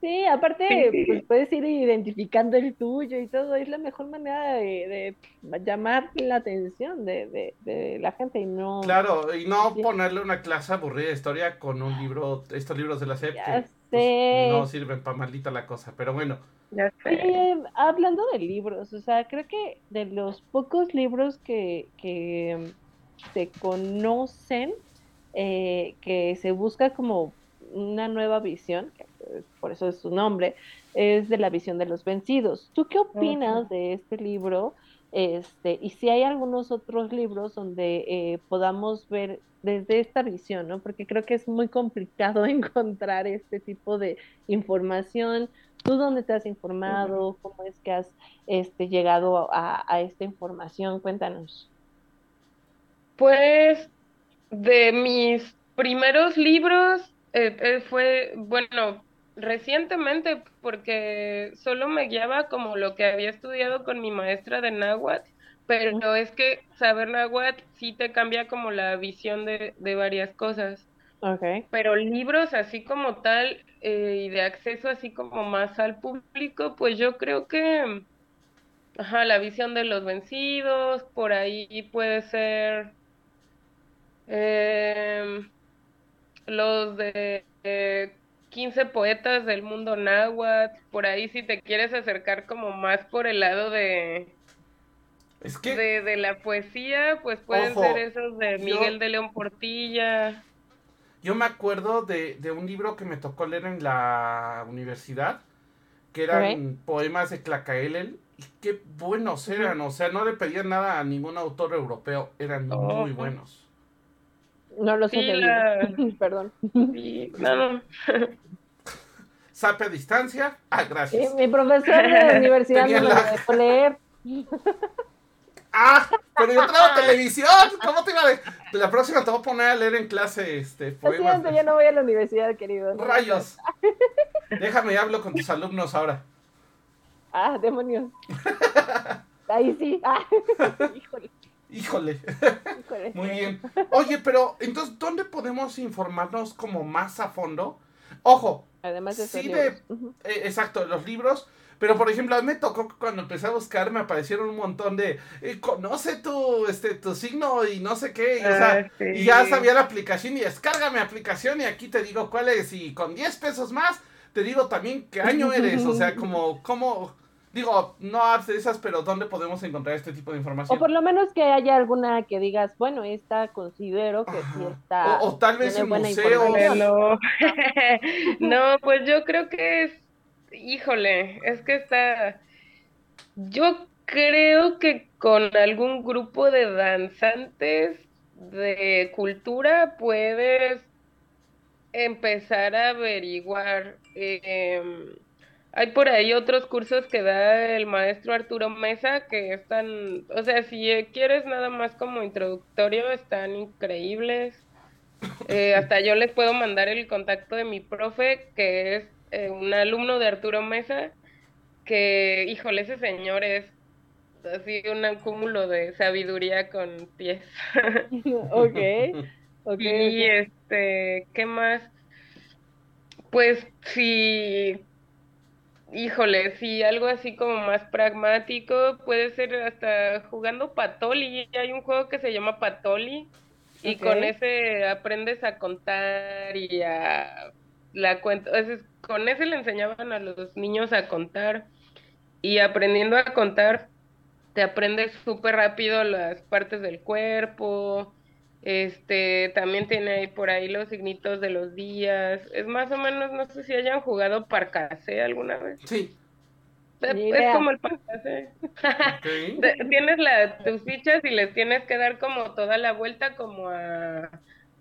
Sí, aparte, Sí. pues puedes ir identificando el tuyo y todo. Es la mejor manera de, de llamar la atención de, de, de la gente y no. Claro, y no ponerle una clase aburrida de historia con un libro, estos libros de la SEP Ya que pues, sé. no sirven para maldita la cosa. Pero bueno, Ya sé. Oye, hablando de libros, o sea, creo que de los pocos libros que, que se conocen, eh, que se busca como una nueva visión, que eh, por eso es su nombre, es de la visión de los vencidos. ¿Tú qué opinas de este libro? Este, y si hay algunos otros libros donde eh, podamos ver desde esta visión, ¿no? Porque creo que es muy complicado <laughs> encontrar este tipo de información. ¿Tú dónde te has informado? ¿Cómo es que has este, llegado a, a esta información? Cuéntanos. Pues de mis primeros libros eh, eh, fue, bueno, recientemente porque solo me guiaba como lo que había estudiado con mi maestra de náhuatl, pero es que saber náhuatl sí te cambia como la visión de, de varias cosas. Ok. Pero libros así como tal eh, y de acceso así como más al público, pues yo creo que, ajá, la visión de los vencidos, por ahí puede ser em, los de eh, 15 poetas del mundo náhuatl, por ahí si te quieres acercar como más por el lado de, es que... de, de la poesía, pues pueden Ojo, ser esos de yo- Miguel de León Portilla. Yo me acuerdo de, de un libro que me tocó leer en la universidad, que eran poemas de Clacaelel, y qué buenos eran, o sea, no le pedían nada a ningún autor europeo, eran muy buenos. No leído. la- <laughs> Perdón. Sí, no, no. <laughs> Sape a distancia, ah, Sí, gracias. mi profesor de la <laughs> universidad Tenía no me lo la- dejó leer. Ah, pero yo traigo televisión, ¿cómo te iba a de... La próxima te voy a poner a leer en clase este, Lo poemas. siento, ya no voy a la universidad, querido. no. Rayos. Déjame, hablo con tus alumnos ahora. Ah, demonios. Ahí sí. Ah, híjole, Híjole. híjole. <laughs> Muy bien. Oye, pero entonces, ¿dónde podemos informarnos como más a fondo? Ojo, Además de Sí, de- eh, exacto, los libros. Pero por ejemplo, a mí me tocó que cuando empecé a buscar me aparecieron un montón de eh, conoce tu este tu signo y no sé qué, y, o sea, Ah, sí. y ya sabía la aplicación y descarga mi aplicación y aquí te digo cuál es y con 10 pesos más te digo también qué año eres, o sea, como cómo digo, no apps de esas, pero dónde podemos encontrar este tipo de O información. por lo menos que haya alguna que digas, bueno, esta considero que sí está. O, o tal vez en buena museos. información. No. <laughs> No, pues yo creo que es, híjole, es que está, yo creo que con algún grupo de danzantes de cultura puedes empezar a averiguar. em, hay por ahí otros cursos que da el maestro Arturo Mesa que están, o sea, si quieres nada más como introductorio, están increíbles. Eh, hasta yo les puedo mandar el contacto de mi profe, que es eh, un alumno de Arturo Mesa, que, híjole, ese señor es así un acúmulo de sabiduría con pies. <laughs> ok, ok. Y este, ¿qué más? Pues si, híjole, si algo así como más pragmático, puede ser hasta jugando Patoli. Hay un juego que se llama Patoli y con ese aprendes a contar y a la cuenta. Con ese le enseñaban a los niños a contar y aprendiendo a contar te aprendes súper rápido las partes del cuerpo, este, también tiene ahí por ahí los signitos de los días. Es más o menos, no sé si hayan jugado Parcase alguna vez. Sí. Es, como el Parcase. <laughs> tienes la, tus fichas y les tienes que dar como toda la vuelta como a,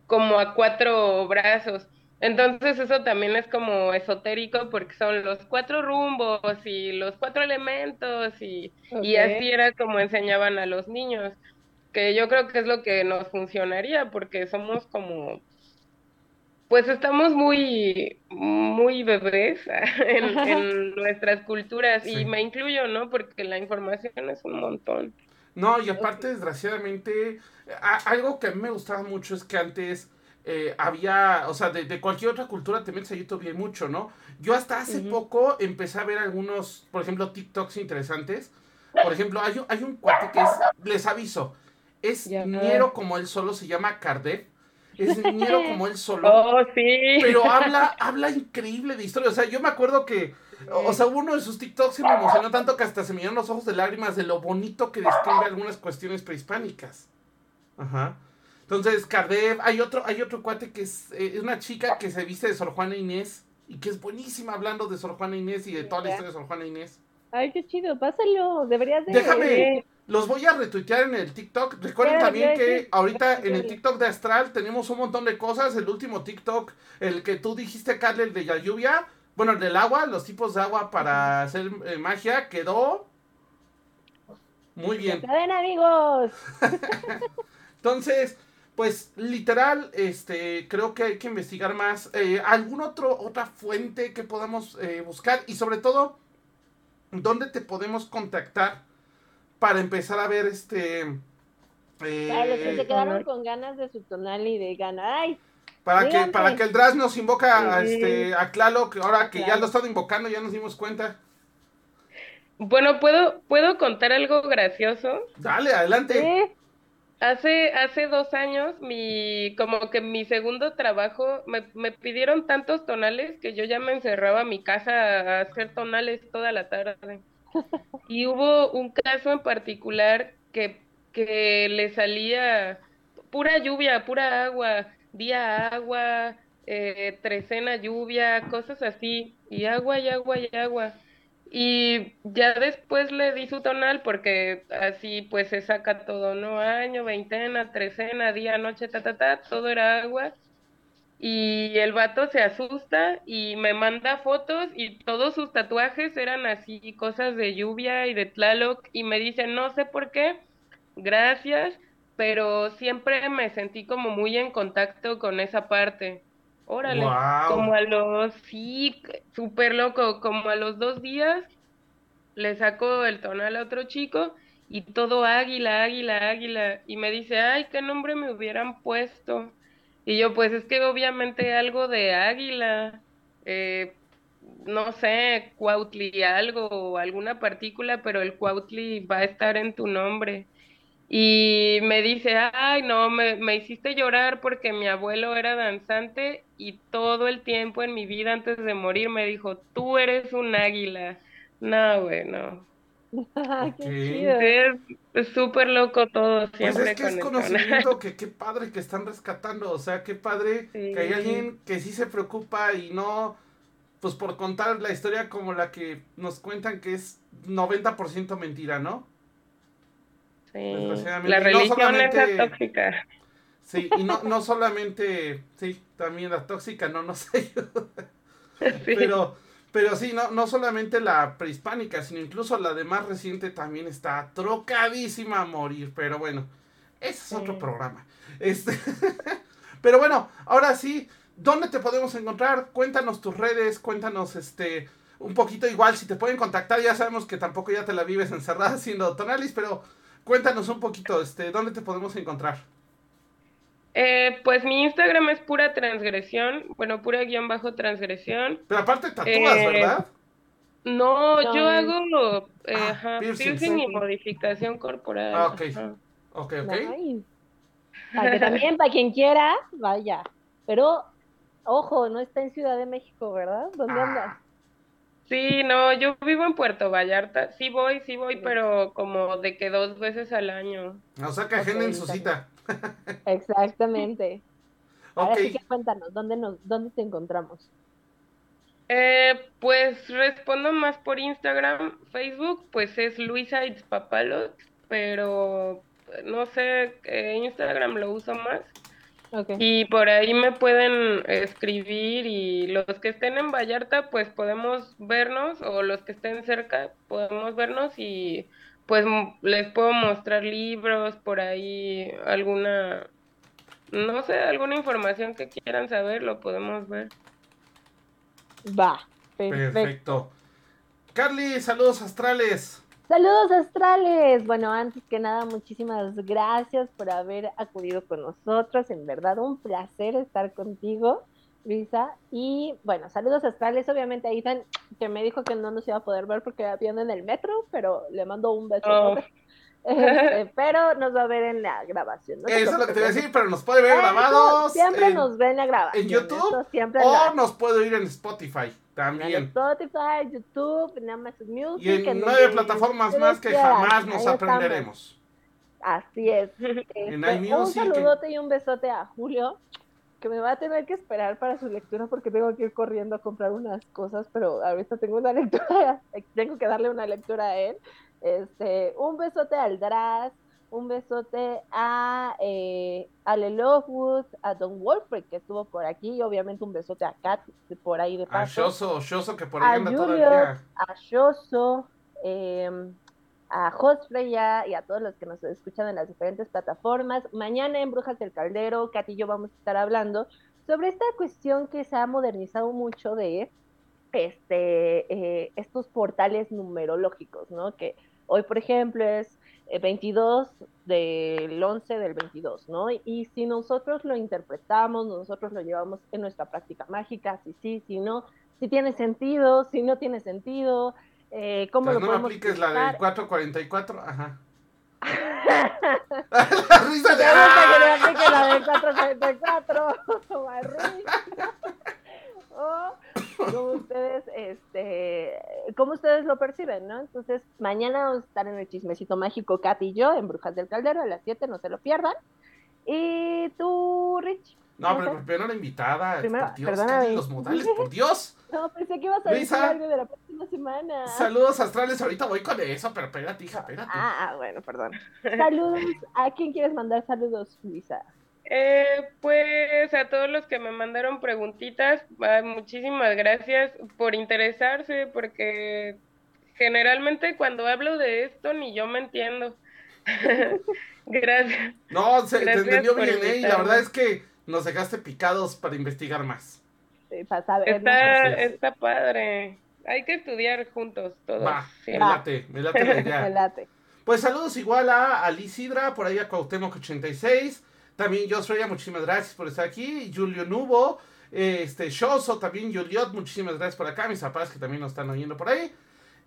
como a cuatro brazos. Entonces eso también es como esotérico porque son los cuatro rumbos y los cuatro elementos y, y así era como enseñaban a los niños que yo creo que es lo que nos funcionaría, porque somos como, pues estamos muy, muy bebés <laughs> en, nuestras culturas, y me incluyo, ¿no? Porque la información es un montón. No, y aparte, desgraciadamente, algo que a mí me gustaba mucho es que antes... Eh, había, o sea, de, cualquier otra cultura te metes a YouTube y hay mucho, ¿no? Yo hasta hace poco empecé a ver algunos, por ejemplo, TikToks interesantes. Por ejemplo, hay, hay un cuate que es, les aviso, es niñero como él solo, se llama Cardev. Es niñero <laughs> como él solo. Oh, sí. Pero habla, habla increíble de historia. O sea, yo me acuerdo que, o sea, uno de sus TikToks se me emocionó tanto que hasta se me dieron los ojos de lágrimas de lo bonito que describe algunas cuestiones prehispánicas. Ajá. Entonces, Cardev, hay otro, hay otro cuate que es, eh, una chica que se viste de Sor Juana Inés y que es buenísima hablando de Sor Juana Inés y de toda la historia de Sor Juana Inés. Ay, qué chido, pásalo, deberías de... Déjame, los voy a retuitear en el TikTok. Recuerden también que ahorita en el TikTok de Astral tenemos un montón de cosas. El último TikTok, el que tú dijiste, Carl, el de la lluvia. Bueno, el del agua, los tipos de agua para hacer eh, magia, quedó muy bien. ¡Ven, amigos! <laughs> Entonces, pues literal, este, creo que hay que investigar más. Eh, ¿Algún otro, otra fuente que podamos eh, buscar? Y sobre todo, ¿dónde te podemos contactar? Para empezar a ver este... Eh, para los que se quedaron con ganas de su tonal y de ganar. para que, para que el Dras nos invoca a, este, a Clalo, que ahora que ya lo estado invocando, ya nos dimos cuenta. Bueno, ¿puedo, ¿puedo contar algo gracioso? Dale, adelante. Hace, hace dos años, mi, como que mi segundo trabajo, me, me pidieron tantos tonales que yo ya me encerraba a mi casa a hacer tonales toda la tarde. <laughs> Y hubo un caso en particular que, que le salía pura lluvia, pura agua, día agua, eh, trecena lluvia, cosas así, y agua y agua y agua. Y ya después le di su tonal porque así pues se saca todo, ¿no? Año, veintena, trecena, día, noche, ta, ta, ta, todo era agua. Y el vato se asusta y me manda fotos y todos sus tatuajes eran así, cosas de lluvia y de Tlaloc y me dice, no sé por qué, gracias, pero siempre me sentí como muy en contacto con esa parte. Órale, como a los, sí, súper loco, como a los dos días le saco el tonal a otro chico y todo águila, águila, águila, y me dice, ay, qué nombre me hubieran puesto. Y yo, pues es que obviamente algo de águila, eh, no sé, Cuautli algo alguna partícula, pero el Cuautli va a estar en tu nombre. Y me dice, ay, no, me, me hiciste llorar porque mi abuelo era danzante y todo el tiempo en mi vida antes de morir me dijo, tú eres un águila. No, güey, <laughs> no. Es súper loco todo siempre. Pues es que es conocimiento que qué padre que están rescatando, o sea, qué padre que hay alguien que sí se preocupa y no, pues por contar la historia como la que nos cuentan que es 90% mentira, ¿no? Sí, la religión es tóxica. Sí, y no, no solamente, sí, también la tóxica no nos <laughs> ayuda. Pero Pero sí, no, no solamente la prehispánica, sino incluso la de más reciente también está trocadísima a morir. Pero bueno, ese es otro programa. Este, <laughs> pero bueno, ahora sí, ¿dónde te podemos encontrar? Cuéntanos tus redes, cuéntanos este un poquito igual, si te pueden contactar, ya sabemos que tampoco ya te la vives encerrada <laughs> haciendo tonalis, pero cuéntanos un poquito, este, ¿dónde te podemos encontrar? Eh, pues mi Instagram es pura transgresión, bueno, pura guion bajo transgresión. Pero aparte tatúas, eh, ¿verdad? No, yo hago eh, ah, piercing, y modificación corporal. Ah, ok. Ok, ok. Para que también, para quien quiera, vaya. Pero, ojo, no está en Ciudad de México, ¿verdad? ¿Dónde ah. andas? Sí, no, yo vivo en Puerto Vallarta. Sí voy, sí voy, pero como de que dos veces al año. O sea, que agenden su cita. Exactamente. Ahora sí que cuéntanos, ¿dónde, nos, dónde te encontramos? Eh, pues respondo más por Instagram, Facebook, pues es Luisa Papalot, pero no sé, eh, Instagram lo uso más. Y por ahí me pueden escribir y los que estén en Vallarta pues podemos vernos o los que estén cerca podemos vernos y pues les puedo mostrar libros, por ahí alguna, no sé, alguna información que quieran saber, lo podemos ver. Va, perfecto. perfecto. Carly, saludos astrales. Saludos astrales. Bueno, antes que nada, muchísimas gracias por haber acudido con nosotros. En verdad, un placer estar contigo. Y bueno, saludos astrales. Obviamente a Ethan, que me dijo que no nos iba a poder ver porque viendo en el metro, pero le mando un beso. Oh. <laughs> Este, pero nos va a ver en la grabación. Eso es lo que te iba a decir, pero nos puede ver grabados. Siempre nos ven en la grabación. En YouTube. o nos puede oír en Spotify también. En Spotify, YouTube, en Amazon Music. Y en, nueve plataformas más que jamás nos aprenderemos. Así es. <laughs> Este, un saludote y un besote a Julio que me va a tener que esperar para su lectura porque tengo que ir corriendo a comprar unas cosas, pero ahorita tengo una <laughs> lectura, tengo que darle una lectura a él. Este, un besote al Draz, un besote a eh, Lovewood, a Don Wolfred que estuvo por aquí, y obviamente un besote a Kat por ahí de paso. A Shoso, que por ahí anda todavía. A Shoso, eh, a Freya y a todos los que nos escuchan en las diferentes plataformas. Mañana en Brujas del Caldero, Katy y yo vamos a estar hablando sobre esta cuestión que se ha modernizado mucho de este, eh, estos portales numerológicos, ¿no? Que hoy, por ejemplo, es 22 eh, del 11 del 22, ¿no? Y si nosotros lo interpretamos, nosotros lo llevamos en nuestra práctica mágica, si sí, si no, si tiene sentido, si no tiene sentido, eh, ¿Cómo lo no podemos apliques la del 444, ajá. <laughs> <laughs> la risa de ¡Ah! que la del 444, <laughs> o como ustedes, este, como ustedes lo perciben, ¿no? Entonces, mañana vamos a estar en el chismecito mágico, Kat y yo, en Brujas del Caldero, a las 7, no se lo pierdan. Y tú, Rich. No, pero primero la invitada. Primero, por Dios, los modales, <laughs> por Dios. No, pensé que ibas a decir algo de la próxima semana. Saludos astrales, ahorita voy con eso, pero espérate, hija, espérate. Ah, bueno, perdón. Saludos. ¿A quién quieres mandar saludos, Luisa? Eh, pues a todos los que me mandaron preguntitas, muchísimas gracias por interesarse, porque generalmente cuando hablo de esto ni yo me entiendo. <laughs> gracias. No, se te entendió bien, ¿eh? Y la verdad es que nos dejaste picados para investigar más. Sí, para saber. Está, está padre. Hay que estudiar juntos todos. Va, me late, me late la idea. <laughs> me late. Pues saludos igual a Alicidra, por ahí a Cuauhtémoc86. También yo soy muchísimas gracias por estar aquí. Julio Nubo, este Shoso, también Juliot, muchísimas gracias por acá. Mis papás que también nos están oyendo por ahí.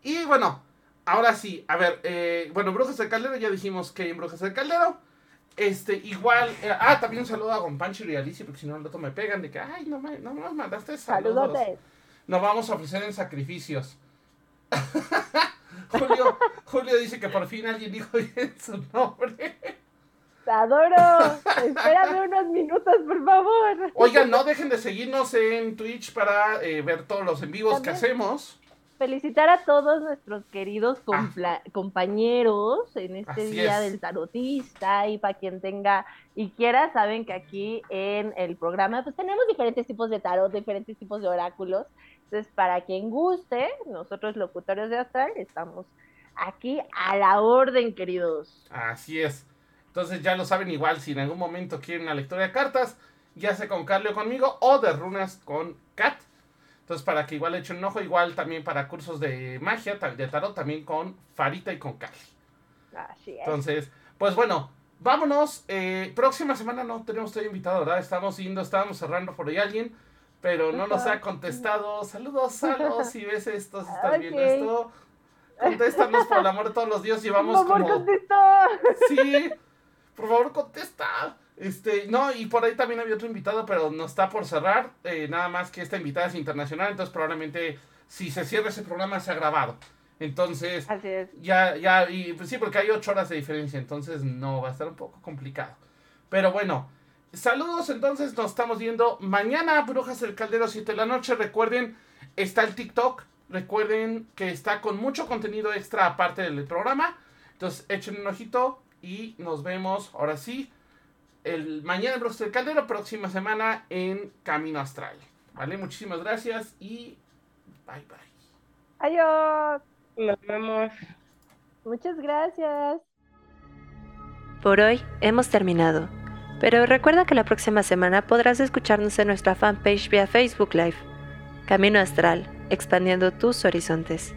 Y bueno, ahora sí, a ver, eh, bueno, Brujas del Caldero, ya dijimos que hay en Brujas del Caldero. Este, igual, eh, ah, también un saludo a Gonpancho y a Alicia, porque si no, el otro me pegan de que, ay, no me, no me mandaste saludos. Nos vamos a ofrecer en sacrificios. <laughs> Julio, Julio dice que por fin alguien dijo bien su nombre. Te adoro. Espérame unos minutos, por favor. Oigan, no dejen de seguirnos en Twitch para eh, ver todos los en vivos que hacemos. Felicitar a todos nuestros queridos compañeros en este día del tarotista y para quien tenga y quiera, saben que aquí en el programa pues tenemos diferentes tipos de tarot, diferentes tipos de oráculos. Entonces, para quien guste, nosotros locutores de Astral estamos aquí a la orden, queridos. Así es. Entonces ya lo saben igual, si en algún momento quieren una lectura de cartas, ya sea con Carly o conmigo, o de runas con Kat. Entonces, para que igual echen un ojo, igual también para cursos de magia, de tarot, también con Farita y con Carly. Así es. Entonces, pues bueno, vámonos. Eh, próxima semana no tenemos todavía invitado, ¿verdad? Estamos yendo, estábamos cerrando por ahí alguien, pero no nos ha contestado. Saludos, saludos, si ves esto, si estás viendo esto. Contéstanos por el amor de todos los días. Llevamos por favor, como. Contesta. Sí, por favor, contesta. Este, no, y por ahí también había otro invitado, pero no está por cerrar. Eh, nada más que esta invitada es internacional, entonces probablemente si se cierra ese programa se ha grabado. Entonces, Así es. ya, ya, y pues sí, porque hay ocho horas de diferencia, entonces no va a estar un poco complicado. Pero bueno, saludos, entonces nos estamos viendo mañana, Brujas del Caldero, 7 de la noche. Recuerden, está el TikTok, recuerden que está con mucho contenido extra aparte del programa. Entonces, echen un ojito y nos vemos ahora sí el mañana en del Caldero, próxima semana en Camino Astral. ¿Vale? Muchísimas gracias y bye bye. Adiós. Nos vemos. Muchas gracias. Por hoy hemos terminado, pero recuerda que la próxima semana podrás escucharnos en nuestra fanpage vía Facebook Live. Camino Astral, expandiendo tus horizontes.